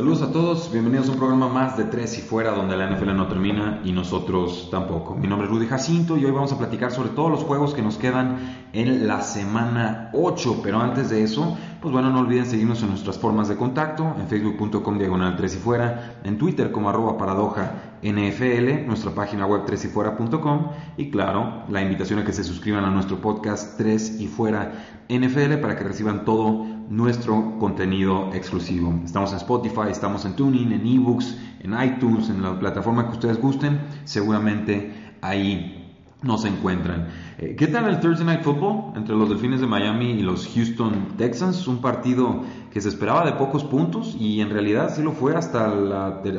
Saludos a todos, bienvenidos a un programa más de Tres y Fuera, donde la NFL no termina y nosotros tampoco. Mi nombre es Rudy Jacinto y hoy vamos a platicar sobre todos los juegos que nos quedan en la semana 8. Pero antes de eso, pues bueno, no olviden seguirnos en nuestras formas de contacto, en facebook.com diagonal 3 y fuera, en Twitter como arroba paradoja NFL, nuestra página web 3 y fuera.com y claro, la invitación a que se suscriban a nuestro podcast 3 y fuera NFL para que reciban todo nuestro contenido exclusivo. Estamos en Spotify, estamos en Tuning, en eBooks, en iTunes, en la plataforma que ustedes gusten. Seguramente ahí nos encuentran. Eh, ¿Qué tal el Thursday Night Football entre los Delfines de Miami y los Houston Texans? Un partido que se esperaba de pocos puntos y en realidad sí lo fue hasta,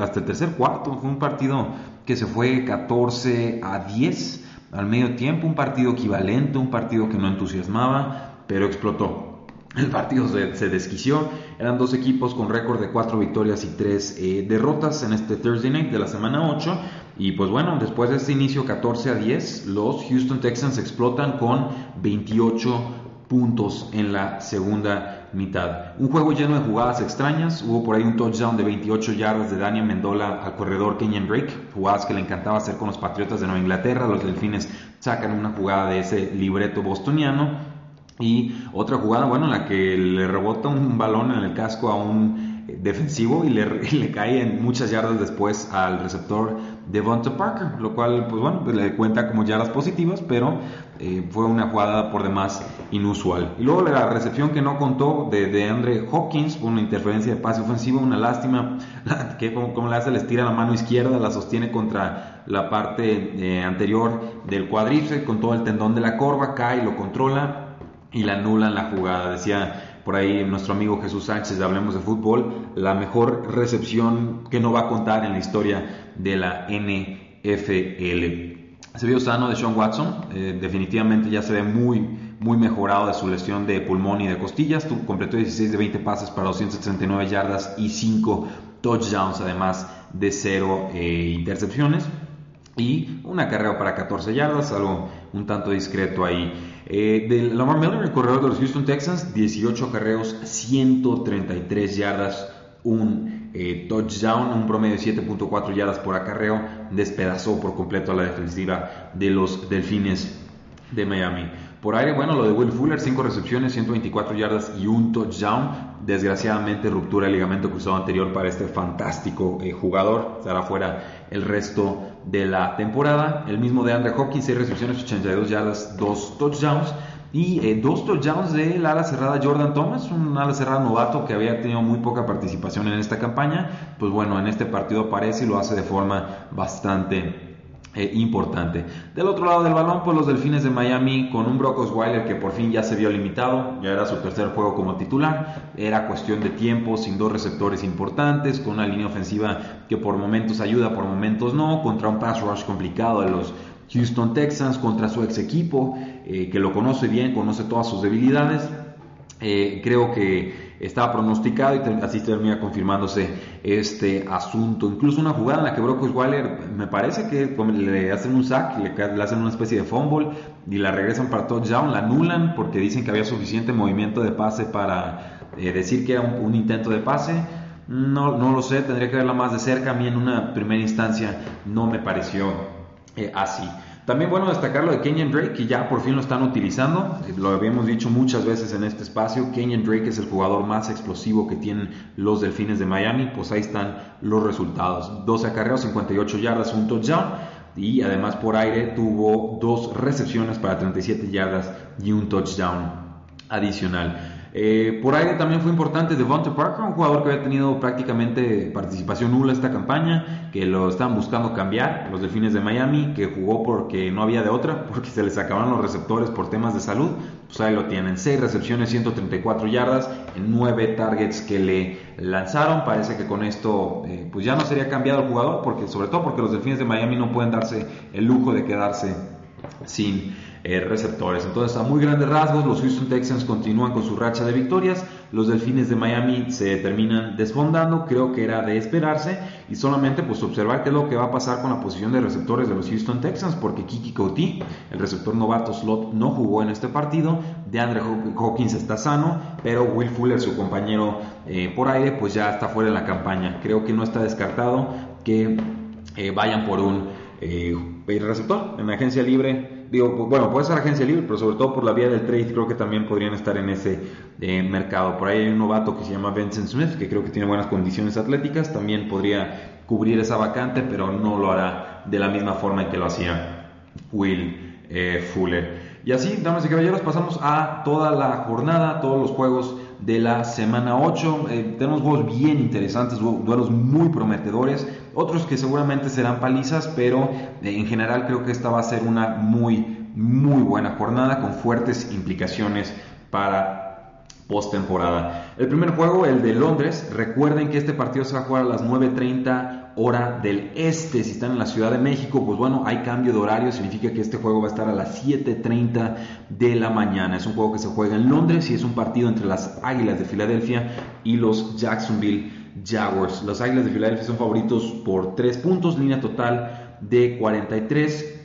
hasta el tercer cuarto. Fue un partido que se fue 14 a 10 al medio tiempo, un partido equivalente, un partido que no entusiasmaba, pero explotó el partido se, desquició. Eran dos equipos con récord de cuatro victorias y tres eh, derrotas en este Thursday night de la semana 8. Y pues bueno, después de este inicio 14 a 10, los Houston Texans explotan con 28 puntos en la segunda mitad. Un juego lleno de jugadas extrañas. Hubo por ahí un touchdown de 28 yardas de Daniel Mendola al corredor Kenyan Drake. Jugadas que le encantaba hacer con los Patriotas de Nueva Inglaterra. Los Delfines sacan una jugada de ese libreto bostoniano. Y otra jugada, bueno, en la que le rebota un balón en el casco a un defensivo y le, cae en muchas yardas después al receptor Devonta Parker, lo cual, pues bueno, pues le cuenta como yardas positivas, pero eh, fue una jugada por demás inusual. Y luego la recepción que no contó de, de Andre Hopkins, una interferencia de pase ofensivo, una lástima, que como, le hace, le estira la mano izquierda, la sostiene contra la parte eh, anterior del cuádriceps, con todo el tendón de la corva, cae, lo controla y la anulan la jugada. Decía por ahí nuestro amigo Jesús Sánchez de Hablemos de Fútbol, la mejor recepción que no va a contar en la historia de la NFL. Se vio sano de Sean Watson, eh, definitivamente ya se ve muy, muy mejorado de su lesión de pulmón y de costillas. completó 16 de 20 pases para 239 yardas y 5 touchdowns, además de 0 eh, intercepciones. Y una carrera para 14 yardas, algo un tanto discreto ahí. Eh, de Lamar Miller, el corredor de los Houston Texans, 18 carreos, 133 yardas, un eh, touchdown, un promedio de 7.4 yardas por acarreo, despedazó por completo a la defensiva de los Delfines de Miami. Por aire, bueno, lo de Will Fuller, 5 recepciones, 124 yardas y un touchdown. Desgraciadamente, ruptura del ligamento cruzado anterior para este fantástico eh, jugador. Estará fuera el resto de la temporada. El mismo de Andre Hopkins, 6 recepciones, 82 yardas, 2 touchdowns. Y eh, dos touchdowns del ala cerrada Jordan Thomas, un ala cerrada novato que había tenido muy poca participación en esta campaña. Pues bueno, en este partido aparece y lo hace de forma bastante eh, importante. Del otro lado del balón, pues los Delfines de Miami con un Brock Osweiler que por fin ya se vio limitado, ya era su tercer juego como titular, era cuestión de tiempo, sin dos receptores importantes, con una línea ofensiva que por momentos ayuda, por momentos no, contra un pass rush complicado de los Houston Texans, contra su ex equipo, eh, que lo conoce bien, conoce todas sus debilidades. Eh, creo que estaba pronosticado y así termina confirmándose este asunto. Incluso una jugada en la que Brock Osweiler me parece que le hacen un sack, le, le hacen una especie de fumble y la regresan para touchdown, la anulan porque dicen que había suficiente movimiento de pase para eh, decir que era un, intento de pase. No, no lo sé, tendría que verla más de cerca. A mí en una primera instancia no me pareció eh, así. También bueno destacar lo de Kenyan Drake, que ya por fin lo están utilizando. Lo habíamos dicho muchas veces en este espacio. Kenyan Drake es el jugador más explosivo que tienen los Delfines de Miami. Pues ahí están los resultados. 12 acarreos, 58 yardas, un touchdown. Y además por aire tuvo dos recepciones para 37 yardas y un touchdown adicional. Eh, por ahí también fue importante Devonta Parker, un jugador que había tenido prácticamente participación nula esta campaña, que lo estaban buscando cambiar, los Delfines de Miami, que jugó porque no había de otra, porque se les acabaron los receptores por temas de salud. Pues ahí lo tienen, 6 recepciones, 134 yardas, en 9 targets que le lanzaron. Parece que con esto eh, pues ya no sería cambiado el jugador, porque sobre todo porque los Delfines de Miami no pueden darse el lujo de quedarse sin eh, receptores. Entonces, a muy grandes rasgos, los Houston Texans continúan con su racha de victorias. Los Delfines de Miami se terminan desfondando, creo que era de esperarse, y solamente pues observar qué es lo que va a pasar con la posición de receptores de los Houston Texans, porque Kiki Couty, el receptor novato slot, no jugó en este partido. De Andre Hawkins está sano, pero Will Fuller, su compañero eh, por aire, pues ya está fuera de la campaña. Creo que no está descartado que eh, vayan por un receptor en agencia libre digo, bueno, puede ser agencia libre, pero sobre todo por la vía del trade, creo que también podrían estar en ese eh, mercado. Por ahí hay un novato que se llama Vincent Smith, que creo que tiene buenas condiciones atléticas, también podría cubrir esa vacante, pero no lo hará de la misma forma en que lo hacía Will eh, Fuller. Y así, damas y caballeros, pasamos a toda la jornada, todos los juegos de la semana 8. Eh, tenemos juegos bien interesantes, duelos muy prometedores, otros que seguramente serán palizas, pero eh, en general creo que esta va a ser una muy, muy buena jornada con fuertes implicaciones para postemporada. El primer juego, el de Londres, recuerden que este partido se va a jugar a las 9.30 hora del este. Si están en la Ciudad de México, pues bueno, hay cambio de horario, significa que este juego va a estar a las 7.30 de la mañana. Es un juego que se juega en Londres y es un partido entre las Águilas de Filadelfia y los Jacksonville Jaguars. Los Águilas de Filadelfia son favoritos por 3 puntos, línea total de 43.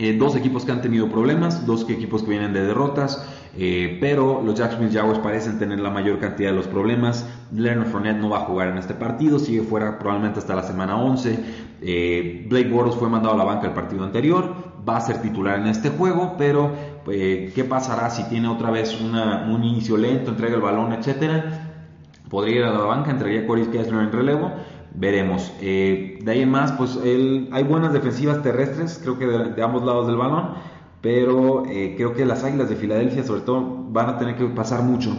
Eh, dos equipos que han tenido problemas, dos equipos que vienen de derrotas. Eh, pero los Jacksonville Jaguars parecen tener la mayor cantidad de los problemas. Leonard Fournette no va a jugar en este partido, sigue fuera probablemente hasta la semana 11. Eh, Blake Bortles fue mandado a la banca el partido anterior, va a ser titular en este juego, pero eh, ¿qué pasará si tiene otra vez un inicio lento, entrega el balón, etcétera? Podría ir a la banca, entregaría a Corey Kessler en relevo veremos. de ahí en más, pues hay buenas defensivas terrestres, creo que de, ambos lados del balón pero eh, creo que las Águilas de Filadelfia sobre todo van a tener que pasar mucho.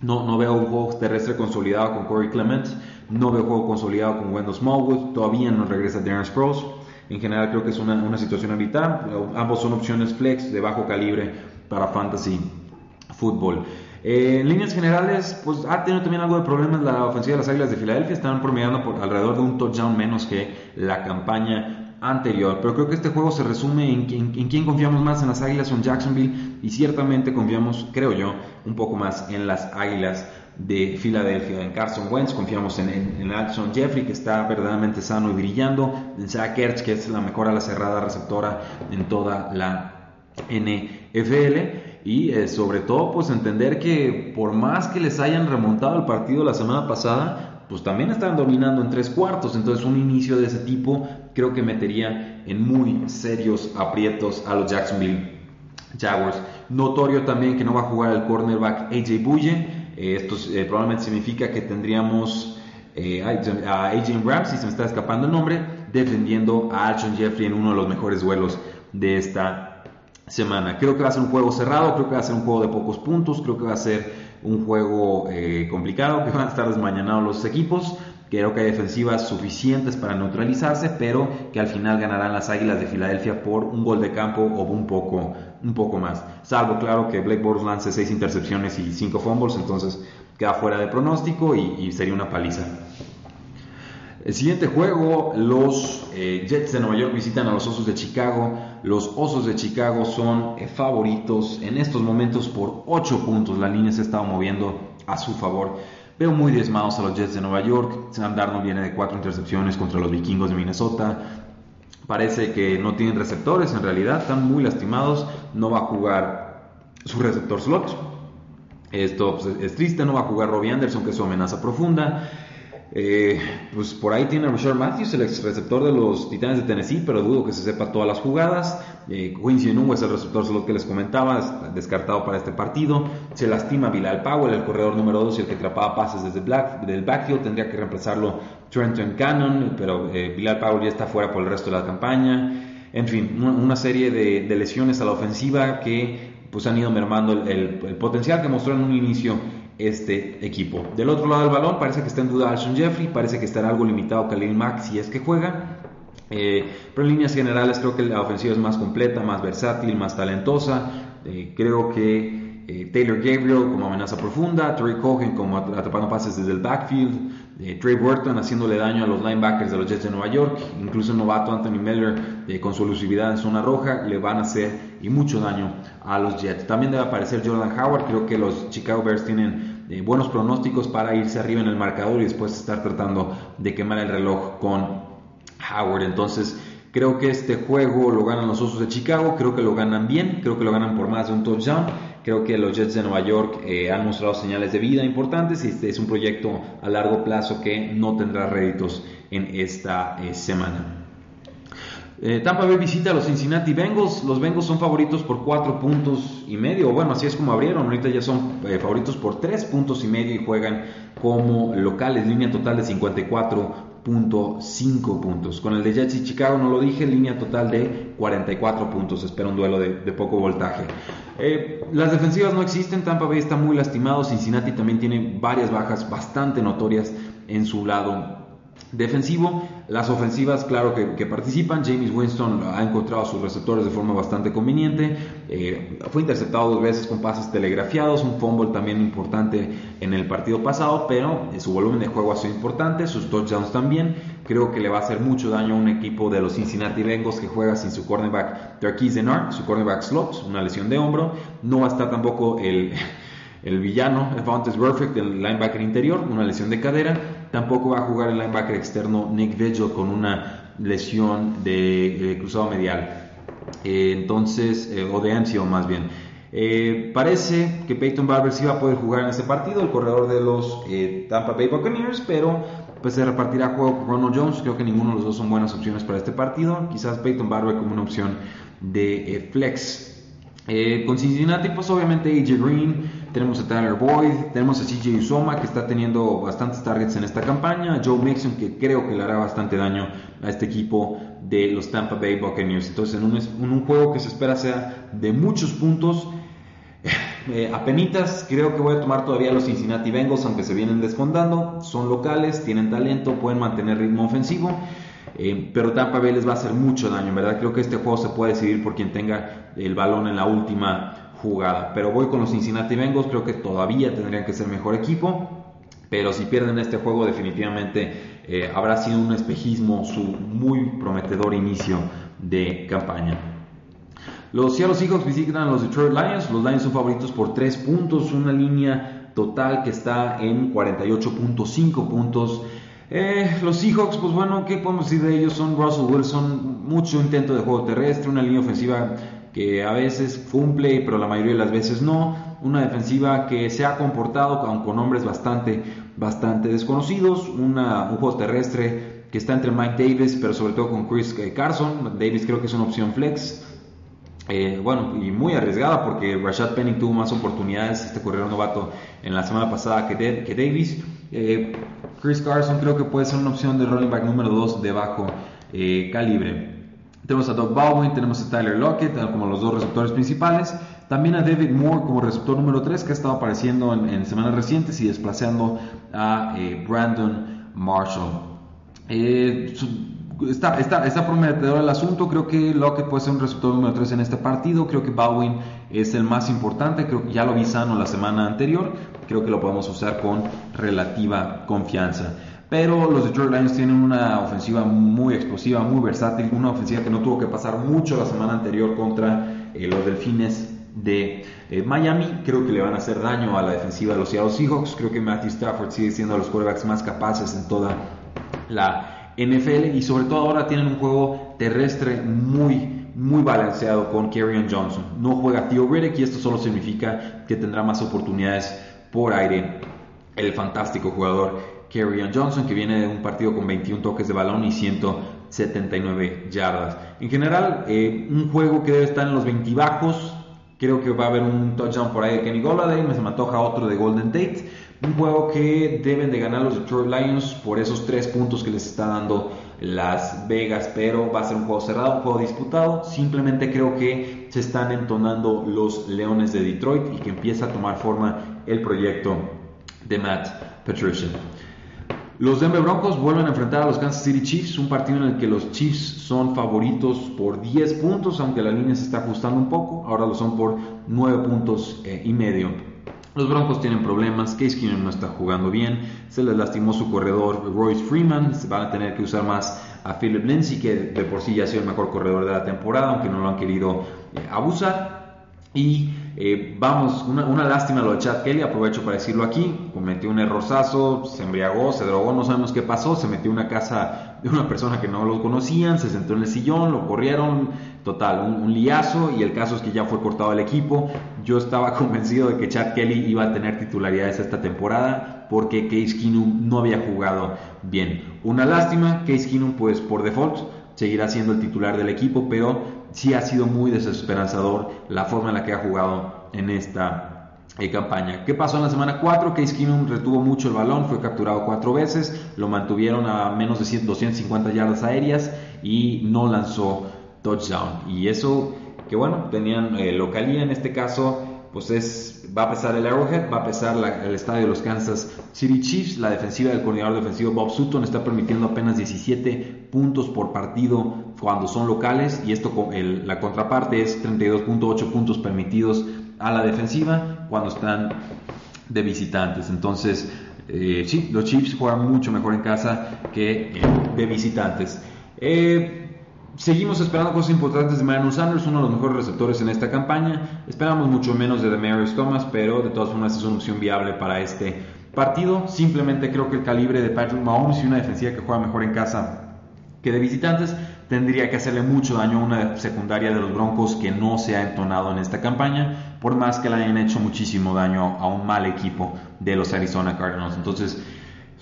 No, no veo un juego terrestre consolidado con Corey Clement, no veo juego consolidado con Wendell Smallwood, todavía no regresa Darren Sproles. En general creo que es una, una situación habitada. Ambos son opciones flex de bajo calibre para fantasy fútbol. Eh, en líneas generales, pues ha tenido también algo de problemas la ofensiva de las Águilas de Filadelfia. Están promediando por alrededor de un touchdown menos que la campaña anterior. Pero creo que este juego se resume en, en, quién confiamos más, en las Águilas o en Jacksonville. Y ciertamente confiamos, creo yo, un poco más en las Águilas de Filadelfia. En Carson Wentz confiamos en, en, Alson Jeffrey, que está verdaderamente sano y brillando. En Zach Ertz, que es la mejor a la cerrada receptora en toda la NFL. Y eh, sobre todo, pues entender que por más que les hayan remontado el partido la semana pasada, pues también están dominando en tres cuartos. Entonces un inicio de ese tipo creo que metería en muy serios aprietos a los Jacksonville Jaguars. Notorio también que no va a jugar el cornerback AJ Buye. Eh, esto eh, probablemente significa que tendríamos eh, a AJ Ramsey, se me está escapando el nombre, defendiendo a Alshon Jeffrey en uno de los mejores duelos de esta semana. Creo que va a ser un juego cerrado, creo que va a ser un juego de pocos puntos, creo que va a ser un juego complicado, que van a estar desmañanados los equipos. Creo que hay defensivas suficientes para neutralizarse, pero que al final ganarán las Águilas de Filadelfia por un gol de campo o un poco, un poco más. Salvo, claro, que Blake Bortles lance 6 intercepciones y 5 fumbles, entonces queda fuera de pronóstico y sería una paliza. El siguiente juego, los eh, Jets de Nueva York visitan a los Osos de Chicago. Los Osos de Chicago son eh, favoritos en estos momentos por 8 puntos. La línea se estaba moviendo a su favor. Veo muy diezmados a los Jets de Nueva York. Sam Darnold viene de 4 intercepciones contra los Vikingos de Minnesota. Parece que no tienen receptores en realidad, están muy lastimados. No va a jugar su receptor slot. Esto pues, es triste, no va a jugar Robbie Anderson, que es su amenaza profunda. Eh, pues por ahí tiene a Richard Matthews, el ex receptor de los Titanes de Tennessee, pero dudo que se sepa todas las jugadas. Eh, Quincy Enungo es el receptor solo que les comentaba, descartado para este partido. Se lastima Bilal Powell, el corredor número 2 y el que atrapaba pases desde Black, del backfield. Tendría que reemplazarlo Trenton Cannon, pero eh, Bilal Powell ya está fuera por el resto de la campaña. En fin, una, serie de lesiones a la ofensiva que pues han ido mermando el, potencial que mostró en un inicio este equipo. Del otro lado del balón parece que está en duda Alshon Jeffrey, parece que estará algo limitado Khalil Mack si es que juega. Eh, pero en líneas generales creo que la ofensiva es más completa, más versátil, más talentosa. Eh, creo que eh, Taylor Gabriel como amenaza profunda, Terry Cohen como atrapando pases desde el backfield, Trey Burton haciéndole daño a los linebackers de los Jets de Nueva York, incluso el novato Anthony Miller con su elusividad en zona roja le van a hacer y mucho daño a los Jets. También debe aparecer Jordan Howard, creo que los Chicago Bears tienen buenos pronósticos para irse arriba en el marcador y después estar tratando de quemar el reloj con Howard. Entonces, creo que este juego lo ganan los Osos de Chicago, creo que lo ganan bien, creo que lo ganan por más de un touchdown. Creo que los Jets de Nueva York eh, han mostrado señales de vida importantes y este es un proyecto a largo plazo que no tendrá réditos en esta eh, semana. Eh, Tampa Bay visita a los Cincinnati Bengals. Los Bengals son favoritos por 4 puntos y medio. Bueno, así es como abrieron. Ahorita ya son favoritos por 3 puntos y medio y juegan como locales. Línea total de 54 .5 puntos. Con el de Jets y Chicago no lo dije, línea total de 44 puntos. Espera un duelo de, poco voltaje. Eh, las defensivas no existen, Tampa Bay está muy lastimado, Cincinnati también tiene varias bajas bastante notorias en su lado defensivo. Las ofensivas, claro que, participan. James Winston ha encontrado sus receptores de forma bastante conveniente. Eh, fue interceptado dos veces con pases telegrafiados, un fumble también importante en el partido pasado, pero eh, su volumen de juego ha sido importante, sus touchdowns también. Creo que le va a hacer mucho daño a un equipo de los Cincinnati Bengals que juega sin su cornerback Darquise Denard, su cornerback slot, una lesión de hombro. No va a estar tampoco el el villano, Perfect, el linebacker interior, una lesión de cadera. Tampoco va a jugar el linebacker externo Nick Vigil con una lesión de, cruzado medial. Eh, entonces, eh, o de MCO más bien. Eh, parece que Peyton Barber sí va a poder jugar en este partido, el corredor de los Tampa Bay Buccaneers, pero pues se repartirá juego con Ronald Jones. Creo que ninguno de los dos son buenas opciones para este partido. Quizás Peyton Barber como una opción de flex. con Cincinnati, pues obviamente AJ Green, tenemos a Tyler Boyd, tenemos a CJ Usoma que está teniendo bastantes targets en esta campaña, Joe Mixon que creo que le hará bastante daño a este equipo de los Tampa Bay Buccaneers. Entonces en un, juego que se espera sea de muchos puntos, eh, apenitas creo que voy a tomar todavía los Cincinnati Bengals aunque se vienen desfondando, son locales, tienen talento, pueden mantener ritmo ofensivo. Eh, pero Tampa Bay les va a hacer mucho daño, en verdad creo que este juego se puede decidir por quien tenga el balón en la última jugada. Pero voy con los Cincinnati Bengals, creo que todavía tendrían que ser mejor equipo. Pero si pierden este juego, definitivamente eh, habrá sido un espejismo su muy prometedor inicio de campaña. Los Seattle Seahawks visitan a los Detroit Lions. Los Lions son favoritos por 3 puntos, una línea total que está en 48.5 puntos. Eh, los Seahawks, pues bueno, ¿qué podemos decir de ellos? Son Russell Wilson, mucho intento de juego terrestre, una línea ofensiva que a veces cumple, pero la mayoría de las veces no. Una defensiva que se ha comportado con, hombres bastante, bastante desconocidos. Una, un juego terrestre que está entre Mike Davis, pero sobre todo con Chris eh, Carson. Davis creo que es una opción flex. Eh, bueno, y muy arriesgada porque Rashad Penny tuvo más oportunidades, este corredor novato, en la semana pasada que, que Davis. Eh, Chris Carson creo que puede ser una opción de running back número 2 de bajo calibre. Tenemos a Doug Baldwin, tenemos a Tyler Lockett como los dos receptores principales. También a David Moore como receptor número 3 que ha estado apareciendo en, semanas recientes y desplazando a eh, Brandon Marshall. Eh, está, está, está, prometedor el asunto. Creo que Lockett puede ser un receptor número 3 en este partido. Creo que Baldwin es el más importante. Creo que ya lo vi sano la semana anterior. Creo que lo podemos usar con relativa confianza. Pero los Detroit Lions tienen una ofensiva muy explosiva, muy versátil, una ofensiva que no tuvo que pasar mucho la semana anterior contra eh, los Delfines de eh, Miami. Creo que le van a hacer daño a la defensiva de los Seattle Seahawks. Creo que Matthew Stafford sigue siendo los quarterbacks más capaces en toda la NFL y sobre todo ahora tienen un juego terrestre muy, muy balanceado con Kerryon Johnson. No juega Theo Riddick y esto solo significa que tendrá más oportunidades por aire el fantástico jugador Kerryon Johnson, que viene de un partido con 21 toques de balón y 179 yardas. En general, eh, un juego que debe estar en los 20 bajos. Creo que va a haber un touchdown por ahí de Kenny Golladay, me se me antoja otro de Golden Tate. Un juego que deben de ganar los Detroit Lions por esos tres puntos que les está dando Las Vegas, pero va a ser un juego cerrado, un juego disputado. Simplemente creo que se están entonando los Leones de Detroit y que empieza a tomar forma el proyecto de Matt Patricia. Los Denver Broncos vuelven a enfrentar a los Kansas City Chiefs, un partido en el que los Chiefs son favoritos por 10 puntos, aunque la línea se está ajustando un poco, ahora lo son por 9 puntos eh, y medio. Los Broncos tienen problemas, Case Keenum no está jugando bien, se les lastimó su corredor Royce Freeman, se van a tener que usar más a Philip Lindsay, que de por sí ya ha sido el mejor corredor de la temporada, aunque no lo han querido eh, abusar. Y eh, vamos, una, lástima lo de Chad Kelly, aprovecho para decirlo aquí, cometió un errorzazo, se embriagó, se drogó, no sabemos qué pasó, se metió en una casa de una persona que no lo conocían, se sentó en el sillón, lo corrieron, total, un, liazo y el caso es que ya fue cortado el equipo. Yo estaba convencido de que Chad Kelly iba a tener titularidades esta temporada porque Case Keenum no había jugado bien. Una lástima, Case Keenum pues por default seguirá siendo el titular del equipo, pero sí ha sido muy desesperanzador la forma en la que ha jugado en esta eh, campaña. ¿Qué pasó en la semana 4? Case Keenum retuvo mucho el balón, fue capturado cuatro veces, lo mantuvieron a menos de 250 yardas aéreas y no lanzó touchdown. Y eso, que bueno, tenían eh, localía en este caso pues es, va a pesar el Arrowhead, va a pesar el estadio de los Kansas City Chiefs. La defensiva del coordinador defensivo Bob Sutton está permitiendo apenas 17 puntos por partido cuando son locales y esto la contraparte es 32.8 puntos permitidos a la defensiva cuando están de visitantes. Entonces, eh, sí, los Chiefs juegan mucho mejor en casa que de visitantes. Eh, Seguimos esperando cosas importantes de Manuel Sanders, uno de los mejores receptores en esta campaña. Esperamos mucho menos de Demarius Thomas, pero de todas formas es una opción viable para este partido. Simplemente creo que el calibre de Patrick Mahomes y una defensiva que juega mejor en casa que de visitantes tendría que hacerle mucho daño a una secundaria de los Broncos que no se ha entonado en esta campaña, por más que le hayan hecho muchísimo daño a un mal equipo de los Arizona Cardinals. Entonces,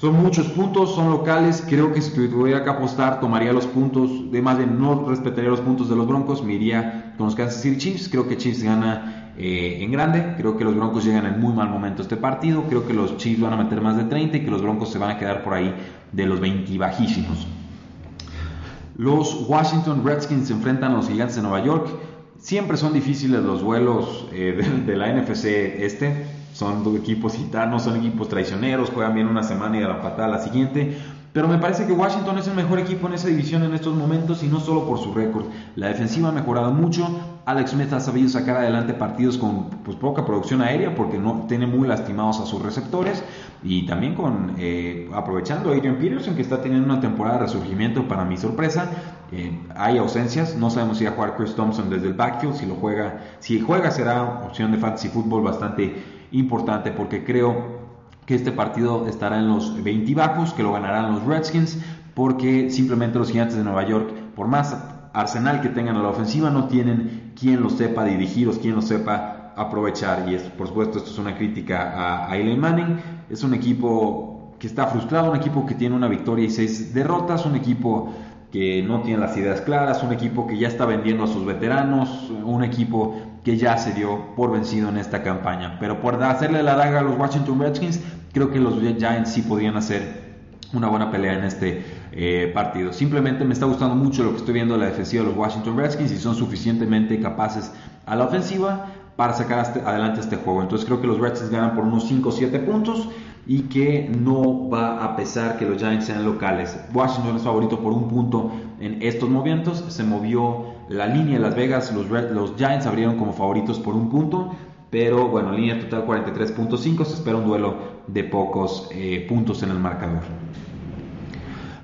son muchos puntos, son locales. Creo que si tuviera que apostar, tomaría los puntos, de más de no respetaría los puntos de los Broncos, me iría con los Kansas City Chiefs. Creo que Chiefs gana eh, en grande. Creo que los Broncos llegan en muy mal momento este partido. Creo que los Chiefs van a meter más de 30 y que los Broncos se van a quedar por ahí de los 20 bajísimos. Los Washington Redskins se enfrentan a los Gigantes de Nueva York. Siempre son difíciles los vuelos eh, de la NFC este son equipos gitanos, son equipos traicioneros, juegan bien una semana y a la patada la siguiente. Pero me parece que Washington es el mejor equipo en esa división en estos momentos y no solo por su récord. La defensiva ha mejorado mucho. Alex Smith ha sabido sacar adelante partidos con pues, poca producción aérea porque no tiene muy lastimados a sus receptores y también con eh, aprovechando a Adrian Peterson que está teniendo una temporada de resurgimiento para mi sorpresa. Eh, hay ausencias, no sabemos si va a jugar Chris Thompson desde el backfield, si lo juega, si juega será opción de fantasy fútbol bastante importante porque creo que este partido estará en los 20 bajos, que lo ganarán los Redskins, porque simplemente los gigantes de Nueva York, por más arsenal que tengan a la ofensiva, no tienen quien lo sepa dirigir o quien lo sepa aprovechar. Y es, por supuesto, esto es una crítica a, Eli Manning. Es un equipo que está frustrado, un equipo que tiene una victoria y seis derrotas, un equipo que no tiene las ideas claras, un equipo que ya está vendiendo a sus veteranos, un equipo que ya se dio por vencido en esta campaña. Pero por hacerle la daga a los Washington Redskins, creo que los Giants sí podrían hacer una buena pelea en este eh, partido. Simplemente me está gustando mucho lo que estoy viendo de la defensiva de los Washington Redskins y son suficientemente capaces a la ofensiva para sacar adelante este juego. Entonces creo que los Redskins ganan por unos 5 o 7 puntos y que no va a pesar que los Giants sean locales. Washington es favorito por un punto en estos movimientos. Se movió la línea de Las Vegas, los, los Giants abrieron como favoritos por un punto, pero bueno, línea total 43.5, se espera un duelo de pocos eh, puntos en el marcador.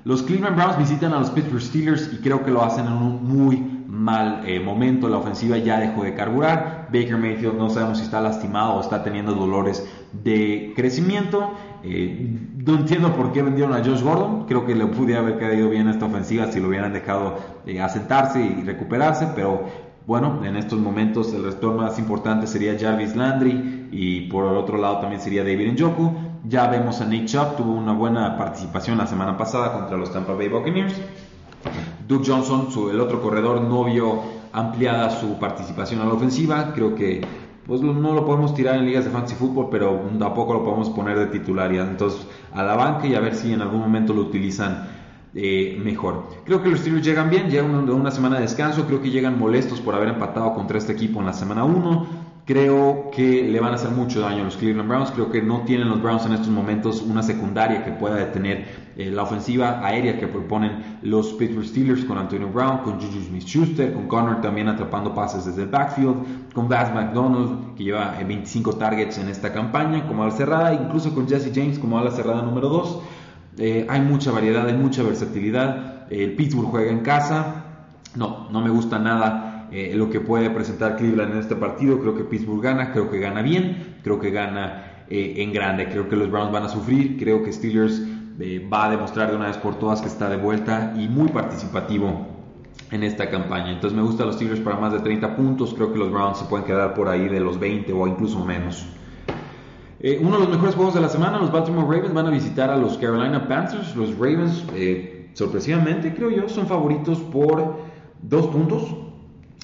Los Cleveland Browns visitan a los Pittsburgh Steelers y creo que lo hacen en un muy mal eh, momento. La ofensiva ya dejó de carburar. Baker Mayfield no sabemos si está lastimado o está teniendo dolores de crecimiento. Eh, no entiendo por qué vendieron a Josh Gordon. Creo que le pudiera haber caído bien esta ofensiva si lo hubieran dejado eh, asentarse y recuperarse. Pero bueno, en estos momentos el retorno más importante sería Jarvis Landry y por el otro lado también sería David Njoku. Ya vemos a Nick Chubb, tuvo una buena participación la semana pasada contra los Tampa Bay Buccaneers. Duke Johnson, el otro corredor, no vio ampliada su participación a la ofensiva. Creo que pues no lo podemos tirar en ligas de fantasy fútbol, pero tampoco lo podemos poner de titularidad. Entonces, a la banca y a ver si en algún momento lo utilizan eh, mejor. Creo que los Steelers llegan bien, llegan de una semana de descanso, creo que llegan molestos por haber empatado contra este equipo en la semana 1. Creo que le van a hacer mucho daño a los Cleveland Browns. Creo que no tienen los Browns en estos momentos una secundaria que pueda detener eh, la ofensiva aérea que proponen los Pittsburgh Steelers con Antonio Brown, con Juju Smith-Schuster, con Connor también atrapando pases desde el backfield, con Vaz McDonald que lleva 25 eh, targets en esta campaña como ala cerrada, incluso con Jesse James como ala cerrada número 2. Eh, hay mucha variedad, hay mucha versatilidad. El Pittsburgh juega en casa. No, no me gusta nada eh, lo que puede presentar Cleveland en este partido. Creo que Pittsburgh gana, creo que gana bien, creo que gana eh, en grande. Creo que los Browns van a sufrir, creo que Steelers eh, va a demostrar de una vez por todas que está de vuelta y muy participativo en esta campaña. Entonces me gustan los Steelers para más de 30 puntos. Creo que los Browns se pueden quedar por ahí de los 20 o incluso menos. uno de los mejores juegos de la semana, los Baltimore Ravens van a visitar a los Carolina Panthers. Los Ravens, sorpresivamente creo yo, son favoritos por dos puntos.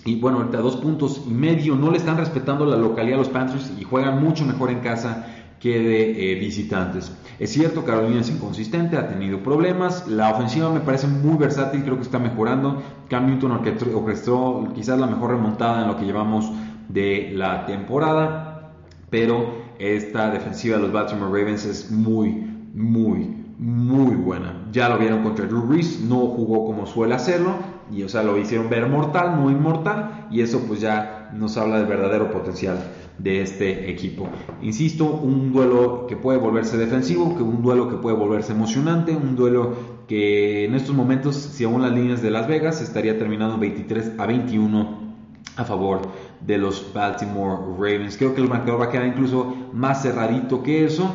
Y bueno, ahorita dos puntos y medio. No le están respetando la localidad a los Panthers y juegan mucho mejor en casa que de eh, visitantes. Es cierto, Carolina es inconsistente, ha tenido problemas. La ofensiva me parece muy versátil, creo que está mejorando. Cam Newton orquestó quizás la mejor remontada en lo que llevamos de la temporada. Pero esta defensiva de los Baltimore Ravens es muy, muy, muy buena. Ya lo vieron contra Drew Brees, no jugó como suele hacerlo y o sea, lo hicieron ver mortal, no inmortal, y eso pues ya nos habla del verdadero potencial de este equipo. Insisto, un duelo que puede volverse defensivo, que un duelo que puede volverse emocionante, un duelo que en estos momentos, si aún las líneas de Las Vegas, estaría terminando 23 a 21 a favor de los Baltimore Ravens. Creo que el marcador va a quedar incluso más cerradito que eso.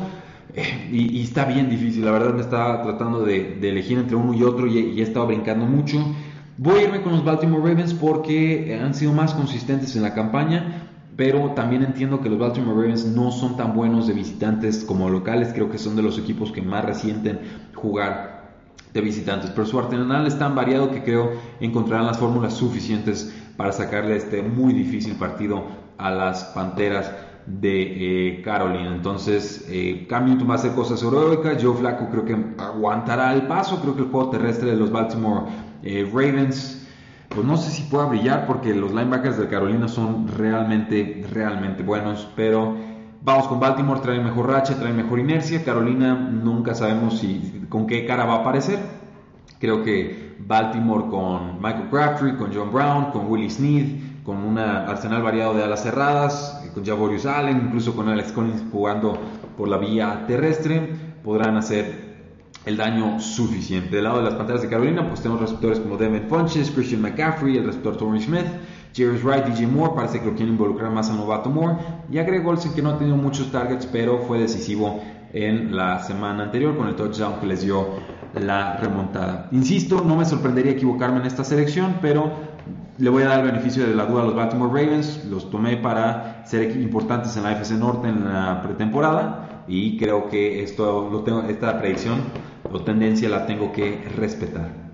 Eh, y, está bien difícil, la verdad me estaba tratando de, elegir entre uno y otro y, y he estado brincando mucho. Voy a irme con los Baltimore Ravens porque han sido más consistentes en la campaña, pero también entiendo que los Baltimore Ravens no son tan buenos de visitantes como locales. Creo que son de los equipos que más resienten jugar de visitantes. Pero su arsenal es tan variado que creo encontrarán las fórmulas suficientes para sacarle este muy difícil partido a las Panteras de eh, Carolina. Entonces, eh, Cam Newton va a hacer cosas heroicas. Joe Flacco creo que aguantará el paso. Creo que el juego terrestre de los Baltimore eh, Ravens, pues no sé si pueda brillar porque los linebackers de Carolina son realmente, realmente buenos, pero vamos con Baltimore, trae mejor racha, trae mejor inercia. Carolina nunca sabemos si con qué cara va a aparecer. Creo que Baltimore con Michael Crabtree, con John Brown, con Willie Sneed, con un arsenal variado de alas cerradas, con Javorius Allen, incluso con Alex Collins jugando por la vía terrestre, podrán hacer el daño suficiente. Del lado de las pantallas de Carolina, pues tenemos receptores como Devin Funches, Christian McCaffrey, el receptor Tony Smith, Jerry Wright, DJ Moore, parece que lo quieren involucrar más al novato Moore, y Greg Olsen que no ha tenido muchos targets, pero fue decisivo en la semana anterior con el touchdown que les dio la remontada. Insisto, no me sorprendería equivocarme en esta selección, pero le voy a dar el beneficio de la duda a los Baltimore Ravens, los tomé para ser importantes en la FC Norte en la pretemporada y creo que esto lo tengo, esta predicción o tendencia la tengo que respetar.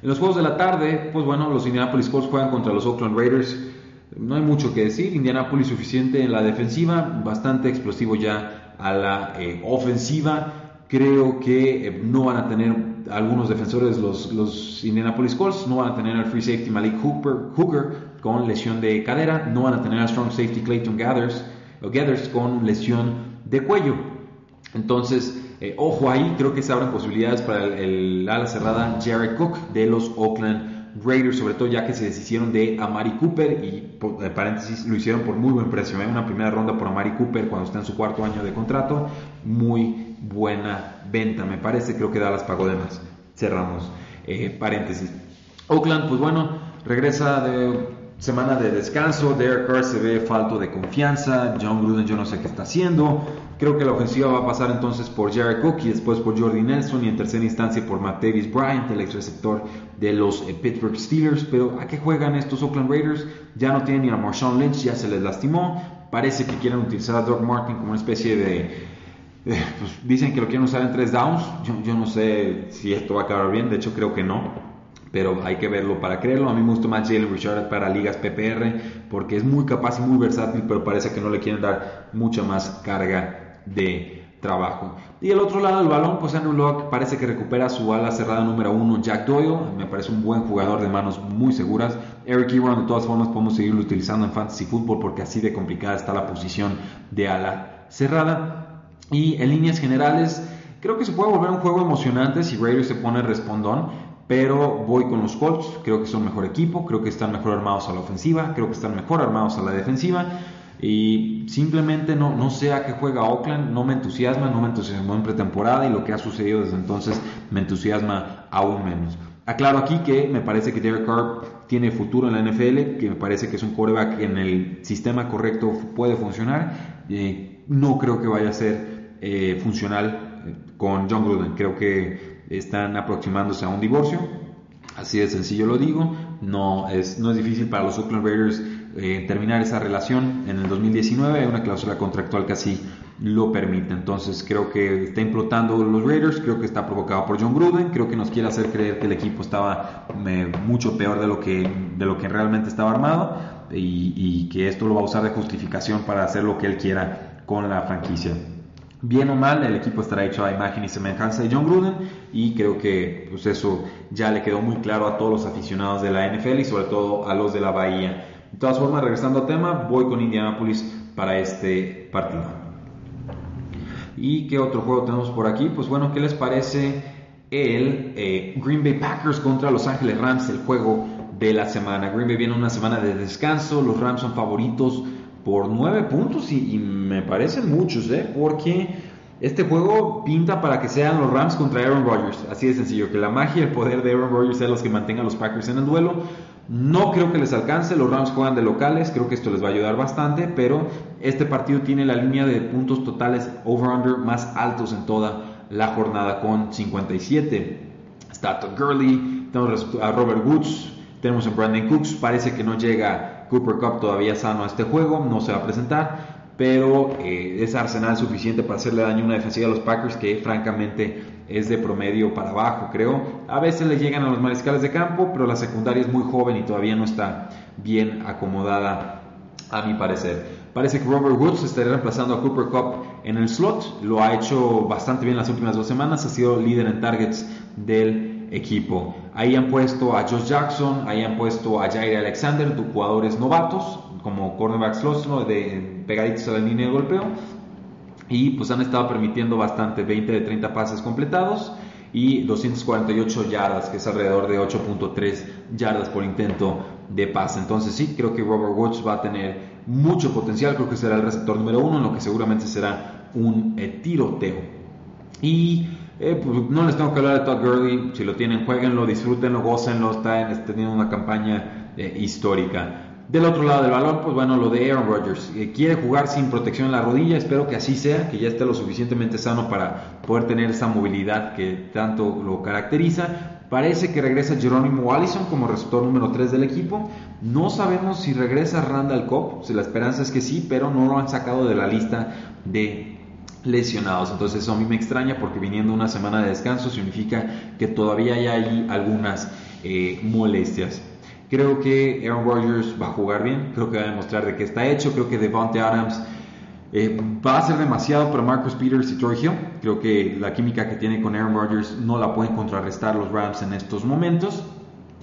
En los juegos de la tarde, pues bueno, los Indianapolis Colts juegan contra los Oakland Raiders. No hay mucho que decir. Indianapolis suficiente en la defensiva, bastante explosivo ya a la eh, ofensiva. Creo que eh, no van a tener algunos defensores, los, los Indianapolis Colts, no van a tener al free safety Malik Hooper, Hooker con lesión de cadera, no van a tener al strong safety Clayton Gathers, Gathers con lesión de cuello. Entonces, eh, ojo ahí, creo que se abren posibilidades para el, ala cerrada Jared Cook de los Oakland Raiders, sobre todo ya que se deshicieron de Amari Cooper y, eh, paréntesis, lo hicieron por muy buen precio. ¿eh? Una primera ronda por Amari Cooper cuando está en su cuarto año de contrato, muy buena venta, me parece. Creo que Dallas pagó de. Cerramos paréntesis. Oakland, pues bueno, regresa de semana de descanso. Derek Carr se ve falto de confianza. John Gruden, yo no sé qué está haciendo. Creo que la ofensiva va a pasar entonces por Jared Cook y después por Jordi Nelson y en tercera instancia por Martavis Bryant, el ex receptor de los eh, Pittsburgh Steelers. Pero ¿a qué juegan estos Oakland Raiders? Ya no tienen ni a Marshawn Lynch, ya se les lastimó. Parece que quieren utilizar a Doug Martin como una especie de pues dicen que lo quieren usar en tres downs. Yo, yo, no sé si esto va a acabar bien, de hecho creo que no pero hay que verlo para creerlo. A mí me gusta más Jalen Richard para ligas PPR porque es muy capaz y muy versátil, pero parece que no le quieren dar mucha más carga de trabajo. Y el otro lado del balón, pues Locke parece que recupera su ala cerrada número uno, Jack Doyle, me parece un buen jugador de manos muy seguras. Eric Ebron, de todas formas, podemos seguirlo utilizando en fantasy football porque así de complicada está la posición de ala cerrada. Y en líneas generales, creo que se puede volver un juego emocionante si Raiders se pone respondón, pero voy con los Colts, creo que son mejor equipo, creo que están mejor armados a la ofensiva, creo que están mejor armados a la defensiva y simplemente no, no sé a qué juega Oakland, no me entusiasma, no me entusiasmó en pretemporada y lo que ha sucedido desde entonces me entusiasma aún menos. Aclaro aquí que me parece que Derek Carr tiene futuro en la NFL, que me parece que es un quarterback que en el sistema correcto puede funcionar. Eh, no creo que vaya a ser eh, funcional eh, con John Gruden. Creo que están aproximándose a un divorcio. Así de sencillo lo digo. No es, no es difícil para los Oakland Raiders eh, terminar esa relación en el 2019. Hay una cláusula contractual que así lo permite. Entonces creo que está implotando los Raiders, creo que está provocado por John Gruden, creo que nos quiere hacer creer que el equipo estaba eh, mucho peor de lo, que, de lo que realmente estaba armado y, y que esto lo va a usar de justificación para hacer lo que él quiera con la franquicia bien o mal, el equipo estará hecho a imagen y semejanza de John Gruden y creo que pues eso ya le quedó muy claro a todos los aficionados de la NFL y sobre todo a los de la Bahía. De todas formas, regresando al tema, voy con Indianapolis para este partido. ¿Y qué otro juego tenemos por aquí? Pues bueno, ¿qué les parece el eh, Green Bay Packers contra Los Ángeles Rams, el juego de la semana? Green Bay viene una semana de descanso, los Rams son favoritos por 9 puntos y, me parecen muchos, ¿eh? Porque este juego pinta para que sean los Rams contra Aaron Rodgers. Así de sencillo, que la magia y el poder de Aaron Rodgers sea los que mantengan a los Packers en el duelo. No creo que les alcance, los Rams juegan de locales, creo que esto les va a ayudar bastante, pero este partido tiene la línea de puntos totales over-under más altos en toda la jornada con 57. Está Todd Gurley, tenemos a Robert Woods, tenemos a Brandon Cooks, parece que no llega Cooper Cup todavía sano a este juego, no se va a presentar, pero eh, es arsenal suficiente para hacerle daño a una defensiva a los Packers que francamente es de promedio para abajo, creo. A veces le llegan a los mariscales de campo, pero la secundaria es muy joven y todavía no está bien acomodada a mi parecer. Parece que Robert Woods estaría reemplazando a Cooper Cup en el slot. Lo ha hecho bastante bien las últimas dos semanas. Ha sido líder en targets del equipo. Ahí han puesto a Josh Jackson, ahí han puesto a Jair Alexander, jugadores novatos, como cornerback slot, de pegaditos a la línea de golpeo. Y pues han estado permitiendo bastante, 20 de 30 pases completados y 248 yardas, que es alrededor de 8.3 yardas por intento de pase. Entonces sí, creo que Robert Woods va a tener mucho potencial, creo que será el receptor número uno, en lo que seguramente será un eh, tiroteo. Y eh, pues, no les tengo que hablar de Todd Gurley. Si lo tienen, jueguenlo, disfrútenlo, gocenlo. Está teniendo una campaña eh, histórica. Del otro lado del balón, pues bueno, lo de Aaron Rodgers. Eh, quiere jugar sin protección en la rodilla. Espero que así sea, que ya esté lo suficientemente sano para poder tener esa movilidad que tanto lo caracteriza. Parece que regresa Jerónimo Allison como receptor número 3 del equipo. No sabemos si regresa Randall Cobb. La esperanza es que sí, pero no lo han sacado de la lista de lesionados. Entonces eso a mí me extraña porque viniendo una semana de descanso significa que todavía hay ahí algunas eh, molestias. Creo que Aaron Rodgers va a jugar bien, creo que va a demostrar de qué está hecho, creo que Devontae Adams eh, va a ser demasiado para Marcus Peters y Troy Hill. Creo que la química que tiene con Aaron Rodgers no la pueden contrarrestar los Rams en estos momentos.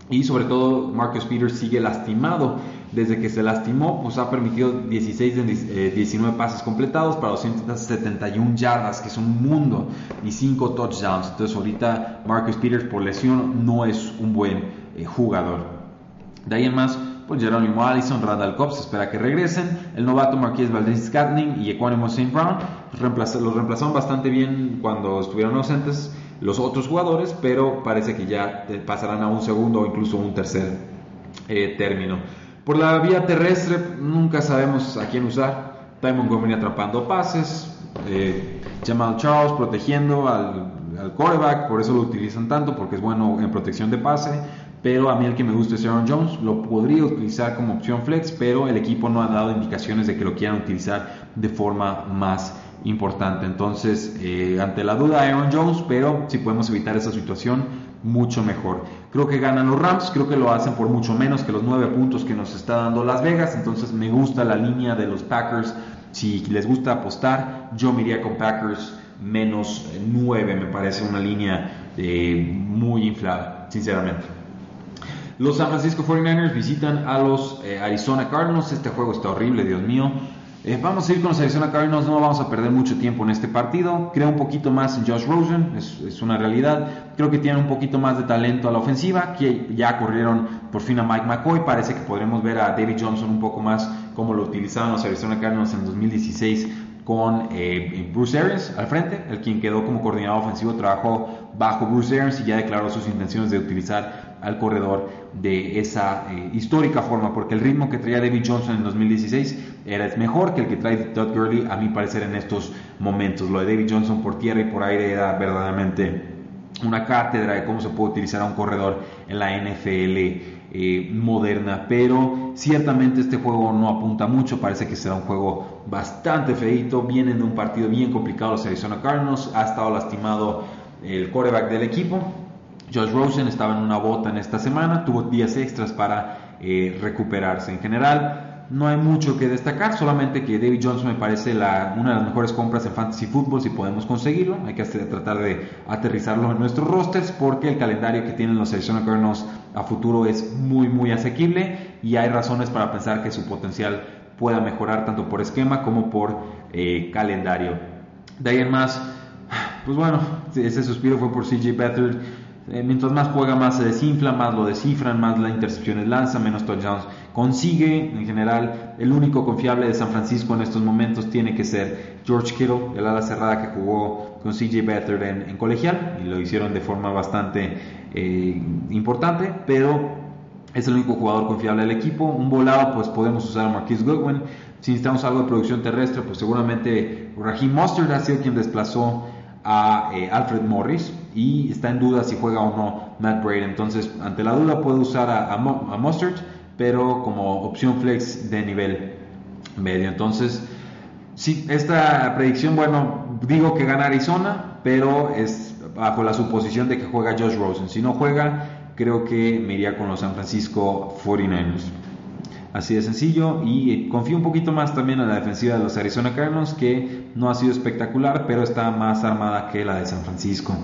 Y sobre todo Marcus Peters sigue lastimado. Desde que se lastimó, pues ha permitido 16 de 19 eh, pases completados para 271 yardas, que es un mundo, y 5 touchdowns. Entonces ahorita Marcus Peters por lesión no es un buen eh, jugador. De ahí en más, pues Jerónimo Allison, Randall Cobb se espera que regresen. El novato Marqués Valdez Scatling y Equanimo St. Brown los reemplazaron bastante bien cuando estuvieron ausentes los otros jugadores, pero parece que ya pasarán a un segundo o incluso un tercer eh, término. Por la vía terrestre nunca sabemos a quién usar. Ty Montgomery atrapando pases, eh, Jamal Charles protegiendo al, al quarterback, por eso lo utilizan tanto, porque es bueno en protección de pase. Pero a mí el que me gusta es Aaron Jones, lo podría utilizar como opción flex, pero el equipo no ha dado indicaciones de que lo quieran utilizar de forma más importante. Entonces, eh, ante la duda, Aaron Jones, pero si podemos evitar esa situación, mucho mejor. Creo que ganan los Rams, creo que lo hacen por mucho menos que los nueve puntos que nos está dando Las Vegas. Entonces, me gusta la línea de los Packers. Si les gusta apostar, yo me iría con Packers menos 9, me parece una línea muy inflada, sinceramente. Los San Francisco 49ers visitan a los Arizona Cardinals. Este juego está horrible, Dios mío. Eh, vamos a ir con los Arizona Cardinals, no vamos a perder mucho tiempo en este partido. Creo un poquito más en Josh Rosen, es, una realidad. Creo que tienen un poquito más de talento a la ofensiva, que ya corrieron por fin a Mike McCoy. Parece que podremos ver a David Johnson un poco más como lo utilizaban los Arizona Cardinals en 2016 con eh, Bruce Arians al frente, el quien quedó como coordinador ofensivo, trabajó bajo Bruce Arians y ya declaró sus intenciones de utilizar al corredor de esa eh, histórica forma, porque el ritmo que traía David Johnson en 2016 era mejor que el que trae Todd Gurley, a mi parecer, en estos momentos. Lo de David Johnson por tierra y por aire era verdaderamente una cátedra de cómo se puede utilizar a un corredor en la NFL eh, moderna, pero ciertamente este juego no apunta mucho, parece que será un juego bastante feito, vienen de un partido bien complicado los Arizona Cardinals, ha estado lastimado el quarterback del equipo, Josh Rosen estaba en una bota en esta semana, tuvo días extras para eh, recuperarse en general no hay mucho que destacar, solamente que David Johnson me parece la, una de las mejores compras en Fantasy Football si podemos conseguirlo. Hay que tratar de aterrizarlo en nuestros rosters porque el calendario que tienen los Arizona Cardinals a futuro es muy muy asequible y hay razones para pensar que su potencial pueda mejorar tanto por esquema como por eh, calendario. De ahí en más, pues bueno, ese suspiro fue por CJ Beathard. Eh, mientras más juega, más se desinfla, más lo descifran, más la intercepciones lanza, menos touchdowns consigue. En general, el único confiable de San Francisco en estos momentos tiene que ser George Kittle, el ala cerrada que jugó con CJ Beathard en, colegial y lo hicieron de forma bastante eh, importante, pero es el único jugador confiable del equipo. Un volado, pues podemos usar a Marquise Goodwin. Si necesitamos algo de producción terrestre, pues seguramente Raheem Mustard ha sido quien desplazó a eh, Alfred Morris y está en duda si juega o no Matt Braid. Entonces, ante la duda, puede usar a, a Mustard pero como opción flex de nivel medio. Entonces, sí, esta predicción, bueno, digo que gana Arizona, pero es bajo la suposición de que juega Josh Rosen. Si no juega, creo que me iría con los San Francisco 49ers. Así de sencillo y confío un poquito más también en la defensiva de los Arizona Cardinals que no ha sido espectacular pero está más armada que la de San Francisco.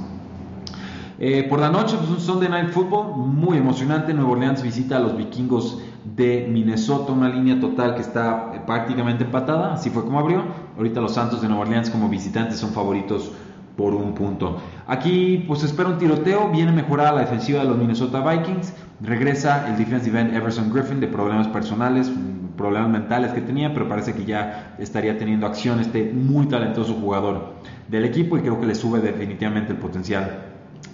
Eh, por la noche, pues un Sunday Night Football muy emocionante. Nueva Orleans visita a los vikingos de Minnesota, una línea total que está eh, prácticamente empatada. Así fue como abrió. Ahorita los Santos de Nueva Orleans como visitantes son favoritos por un punto. Aquí pues espera un tiroteo, viene mejorada la defensiva de los Minnesota Vikings, regresa el defensive end Everson Griffin de problemas personales, problemas mentales que tenía, pero parece que ya estaría teniendo acción este muy talentoso jugador del equipo y creo que le sube definitivamente el potencial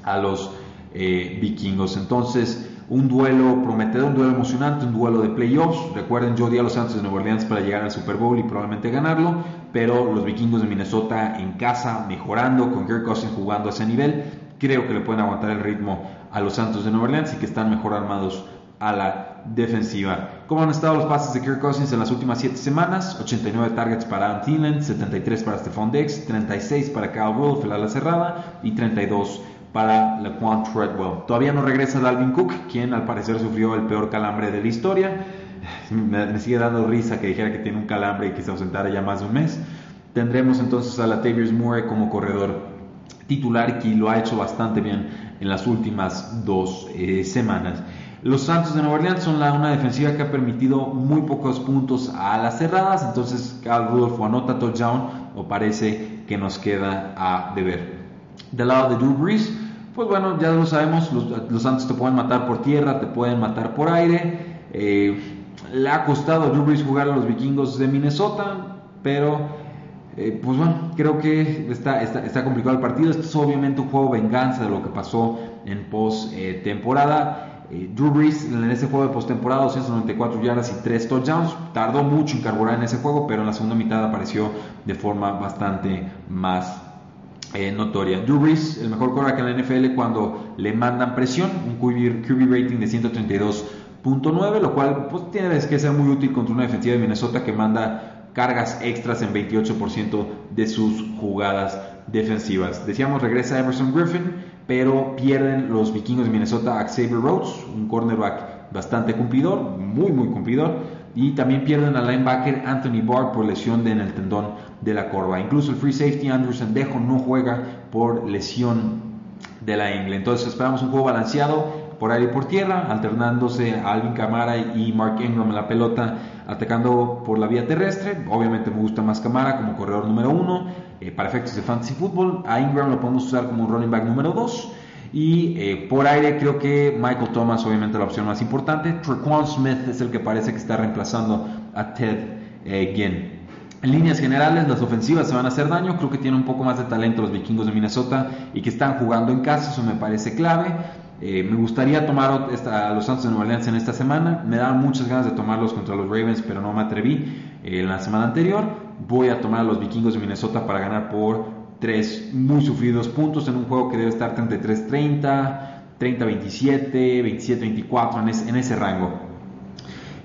a los eh, vikingos. Entonces, un duelo prometedor, un duelo emocionante, un duelo de playoffs. Recuerden, yo di a los Santos de Nueva Orleans para llegar al Super Bowl y probablemente ganarlo, pero los vikingos de Minnesota en casa, mejorando, con Kirk Cousins jugando a ese nivel, creo que le pueden aguantar el ritmo a los Santos de Nueva Orleans y que están mejor armados a la defensiva. ¿Cómo han estado los pases de Kirk Cousins en las últimas 7 semanas? 89 targets para Thielen, 73 para Stephon Diggs, 36 para Kyle Wolf, el ala cerrada, y 32 para LeQuan Treadwell. Todavía no regresa Dalvin Cook, quien al parecer sufrió el peor calambre de la historia. Me, sigue dando risa que dijera que tiene un calambre y que se ausentara ya más de un mes. Tendremos entonces a la Tavius Moore como corredor titular y lo ha hecho bastante bien en las últimas dos eh, semanas. Los Santos de Nueva Orleans son la, una defensiva que ha permitido muy pocos puntos a las cerradas, entonces Cal Rudolph anota touchdown o parece que nos queda a deber. Del lado de Drew Brees, pues bueno, ya lo sabemos, los, Santos te pueden matar por tierra, te pueden matar por aire. Eh, le ha costado a Drew Brees jugar a los vikingos de Minnesota, pero eh, pues bueno, creo que está, está, complicado el partido. Esto es obviamente un juego venganza de lo que pasó en post-temporada. Eh, Drew Brees en ese juego de postemporada, 294 yardas y 3 touchdowns. Tardó mucho en carburar en ese juego, pero en la segunda mitad apareció de forma bastante más eh, notoria. Drew Brees, el mejor quarterback en la NFL cuando le mandan presión, un QB, rating de 132.9, lo cual pues, tiene que ser muy útil contra una defensiva de Minnesota que manda cargas extras en 28% de sus jugadas defensivas. Decíamos, regresa Emerson Griffin, pero pierden los vikingos de Minnesota a Xavier Rhodes, un cornerback bastante cumplidor, muy muy cumplidor, y también pierden al linebacker Anthony Barr por lesión en el tendón de la corva. Incluso el free safety Andrew Sendejo no juega por lesión de la ingle. Entonces esperamos un juego balanceado por aire y por tierra, alternándose Alvin Camara y Mark Ingram en la pelota, atacando por la vía terrestre. Obviamente me gusta más Camara como corredor número uno. Eh, para efectos de fantasy football, a Ingram lo podemos usar como running back número dos. Y eh, por aire creo que Michael Thomas, obviamente la opción más importante. Trequan Smith es el que parece que está reemplazando a Ted eh, Ginn. En líneas generales, las ofensivas se van a hacer daño. Creo que tienen un poco más de talento los vikingos de Minnesota y que están jugando en casa. Eso me parece clave. Eh, me gustaría tomar a los Santos de Nueva Orleans en esta semana. Me daban muchas ganas de tomarlos contra los Ravens, pero no me atreví en la semana anterior. Voy a tomar a los vikingos de Minnesota para ganar por tres muy sufridos puntos en un juego que debe estar 33-30, 30-27, 27-24 en, ese rango.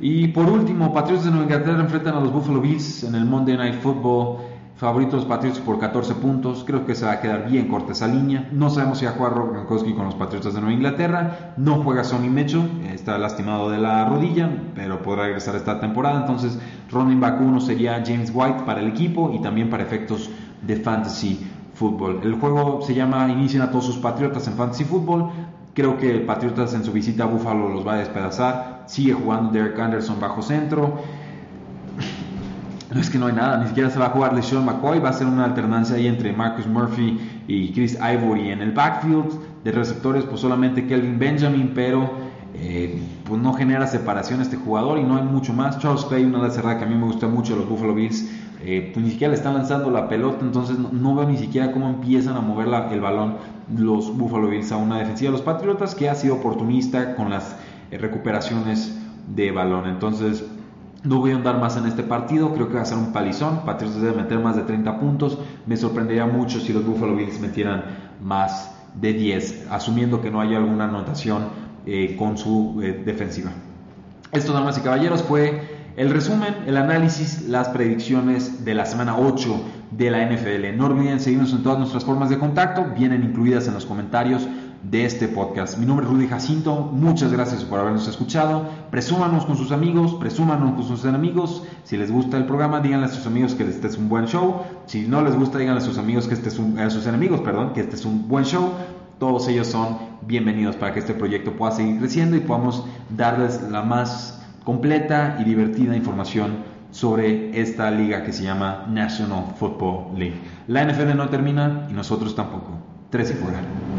Y por último, Patriots de Nueva Inglaterra enfrentan a los Buffalo Bills en el Monday Night Football. Favoritos Patriots por 14 puntos. Creo que se va a quedar bien corta esa línea. No sabemos si va a jugar Rob con los Patriotas de Nueva Inglaterra. No juega Sonny Mecho. Está lastimado de la rodilla, pero podrá regresar esta temporada. Entonces, running back 1 sería James White para el equipo y también para efectos de Fantasy Football. El juego se llama Inician a todos sus Patriotas en Fantasy Football. Creo que Patriotas en su visita a Buffalo los va a despedazar. Sigue jugando Derek Anderson bajo centro. No es que no hay nada, ni siquiera se va a jugar LeSean McCoy. Va a ser una alternancia ahí entre Marcus Murphy y Chris Ivory en el backfield. De receptores, pues solamente Kelvin Benjamin, pero eh, pues no genera separación este jugador y no hay mucho más. Charles Clay, una de cerrada que a mí me gusta mucho los Buffalo Bills eh, pues ni siquiera le están lanzando la pelota, entonces no, veo ni siquiera cómo empiezan a mover el balón los Buffalo Bills a una defensiva de los Patriotas que ha sido oportunista con las eh, recuperaciones de balón. Entonces no voy a andar más en este partido, creo que va a ser un palizón, Patriotas debe meter más de 30 puntos, me sorprendería mucho si los Buffalo Bills metieran más de 10, asumiendo que no haya alguna anotación eh, con su defensiva. Esto, damas y caballeros, fue el resumen, el análisis, las predicciones de la semana 8 de la NFL. No olviden seguirnos en todas nuestras formas de contacto, vienen incluidas en los comentarios de este podcast. Mi nombre es Rudy Jacinto, muchas gracias por habernos escuchado. Presúmanos con sus amigos, presúmanos con sus enemigos. Si les gusta el programa, díganle a sus amigos que este es un buen show. Si no les gusta, díganle a sus amigos que este es un, a sus enemigos, perdón, que este es un buen show. Todos ellos son bienvenidos para que este proyecto pueda seguir creciendo y podamos darles la más completa y divertida información sobre esta liga que se llama National Football League. La NFL no termina y nosotros tampoco. Tres y fuera.